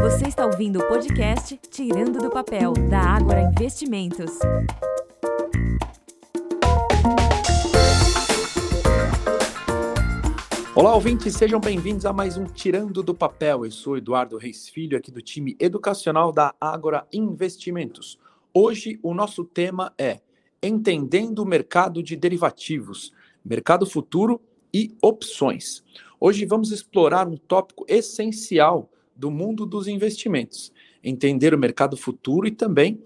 Você está ouvindo o podcast Tirando do Papel, da Ágora Investimentos. Olá, ouvintes, sejam bem-vindos a mais um Tirando do Papel. Eu sou Eduardo Reis Filho, aqui do time educacional da Ágora Investimentos. Hoje o nosso tema é Entendendo o mercado de derivativos, mercado futuro e opções. Hoje vamos explorar um tópico essencial do mundo dos investimentos, entender o mercado futuro e também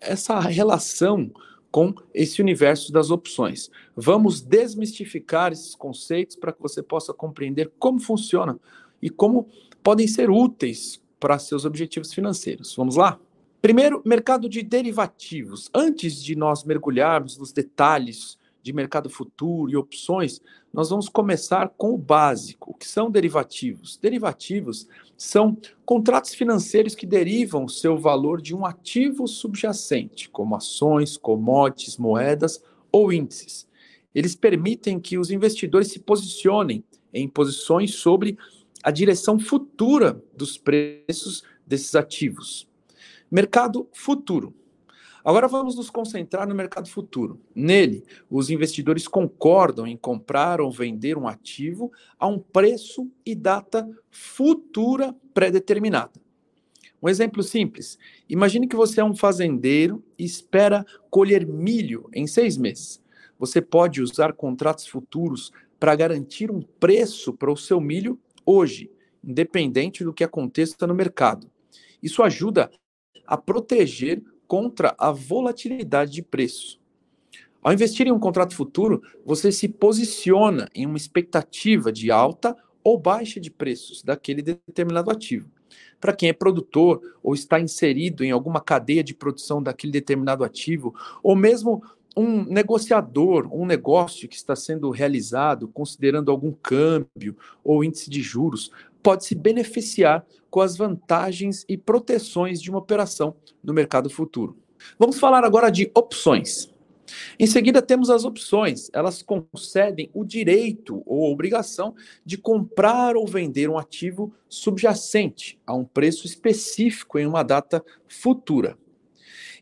essa relação com esse universo das opções. Vamos desmistificar esses conceitos para que você possa compreender como funciona e como podem ser úteis para seus objetivos financeiros. Vamos lá? Primeiro, mercado de derivativos. Antes de nós mergulharmos nos detalhes de mercado futuro e opções, nós vamos começar com o básico. O que são derivativos? Derivativos são contratos financeiros que derivam seu valor de um ativo subjacente, como ações, commodities, moedas ou índices. Eles permitem que os investidores se posicionem em posições sobre a direção futura dos preços desses ativos. Mercado futuro. Agora vamos nos concentrar no mercado futuro. Nele, os investidores concordam em comprar ou vender um ativo a um preço e data futura pré-determinada. Um exemplo simples: imagine que você é um fazendeiro e espera colher milho em seis meses. Você pode usar contratos futuros para garantir um preço para o seu milho hoje, independente do que aconteça no mercado. Isso ajuda a proteger contra a volatilidade de preço. Ao investir em um contrato futuro, você se posiciona em uma expectativa de alta ou baixa de preços daquele determinado ativo. Para quem é produtor ou está inserido em alguma cadeia de produção daquele determinado ativo, ou mesmo um negociador, um negócio que está sendo realizado considerando algum câmbio ou índice de juros, pode se beneficiar com as vantagens e proteções de uma operação no mercado futuro. Vamos falar agora de opções. Em seguida, temos as opções. Elas concedem o direito ou obrigação de comprar ou vender um ativo subjacente a um preço específico em uma data futura.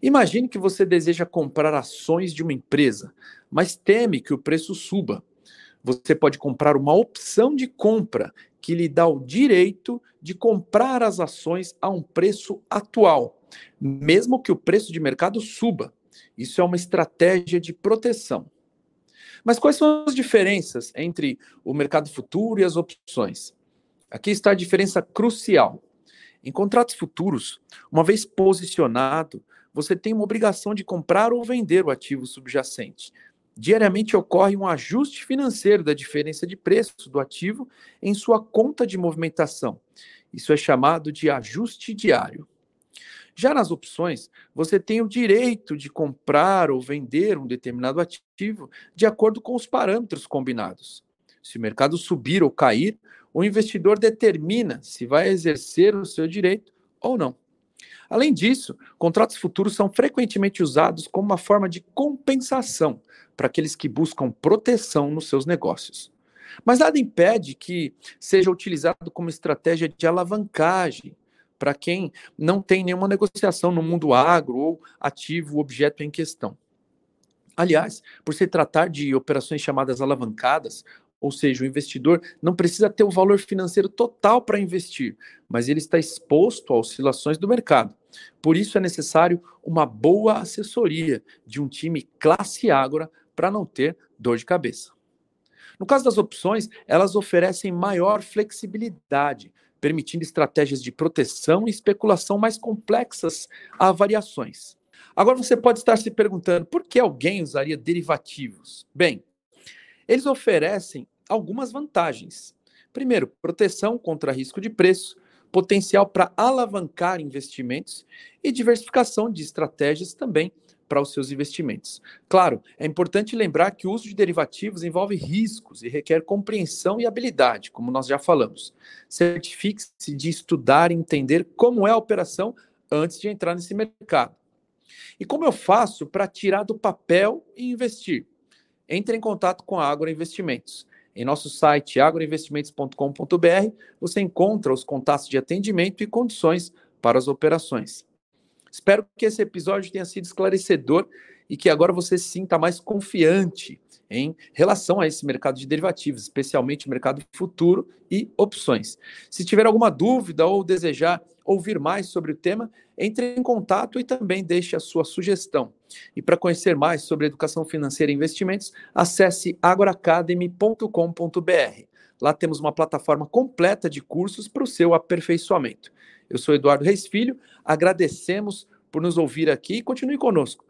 Imagine que você deseja comprar ações de uma empresa, mas teme que o preço suba. Você pode comprar uma opção de compra que lhe dá o direito de comprar as ações a um preço atual, mesmo que o preço de mercado suba. Isso é uma estratégia de proteção. Mas quais são as diferenças entre o mercado futuro e as opções? Aqui está a diferença crucial. Em contratos futuros, uma vez posicionado, você tem uma obrigação de comprar ou vender o ativo subjacente, Diariamente ocorre um ajuste financeiro da diferença de preço do ativo em sua conta de movimentação. Isso é chamado de ajuste diário. Já nas opções, você tem o direito de comprar ou vender um determinado ativo de acordo com os parâmetros combinados. Se o mercado subir ou cair, o investidor determina se vai exercer o seu direito ou não. Além disso, contratos futuros são frequentemente usados como uma forma de compensação para aqueles que buscam proteção nos seus negócios. Mas nada impede que seja utilizado como estratégia de alavancagem para quem não tem nenhuma negociação no mundo agro ou ativo objeto em questão. Aliás, por se tratar de operações chamadas alavancadas, ou seja, o investidor não precisa ter o valor financeiro total para investir, mas ele está exposto a oscilações do mercado. Por isso é necessário uma boa assessoria de um time classe Ágora para não ter dor de cabeça. No caso das opções, elas oferecem maior flexibilidade, permitindo estratégias de proteção e especulação mais complexas a variações. Agora você pode estar se perguntando por que alguém usaria derivativos? Bem, eles oferecem algumas vantagens. Primeiro, proteção contra risco de preço, potencial para alavancar investimentos e diversificação de estratégias também para os seus investimentos. Claro, é importante lembrar que o uso de derivativos envolve riscos e requer compreensão e habilidade, como nós já falamos. Certifique-se de estudar e entender como é a operação antes de entrar nesse mercado. E como eu faço para tirar do papel e investir? Entre em contato com a Agro Investimentos. Em nosso site agroinvestimentos.com.br você encontra os contatos de atendimento e condições para as operações. Espero que esse episódio tenha sido esclarecedor e que agora você se sinta mais confiante em relação a esse mercado de derivativos, especialmente o mercado futuro e opções. Se tiver alguma dúvida ou desejar ouvir mais sobre o tema, entre em contato e também deixe a sua sugestão. E para conhecer mais sobre educação financeira e investimentos, acesse agroacademy.com.br. Lá temos uma plataforma completa de cursos para o seu aperfeiçoamento. Eu sou Eduardo Reis Filho, agradecemos por nos ouvir aqui e continue conosco.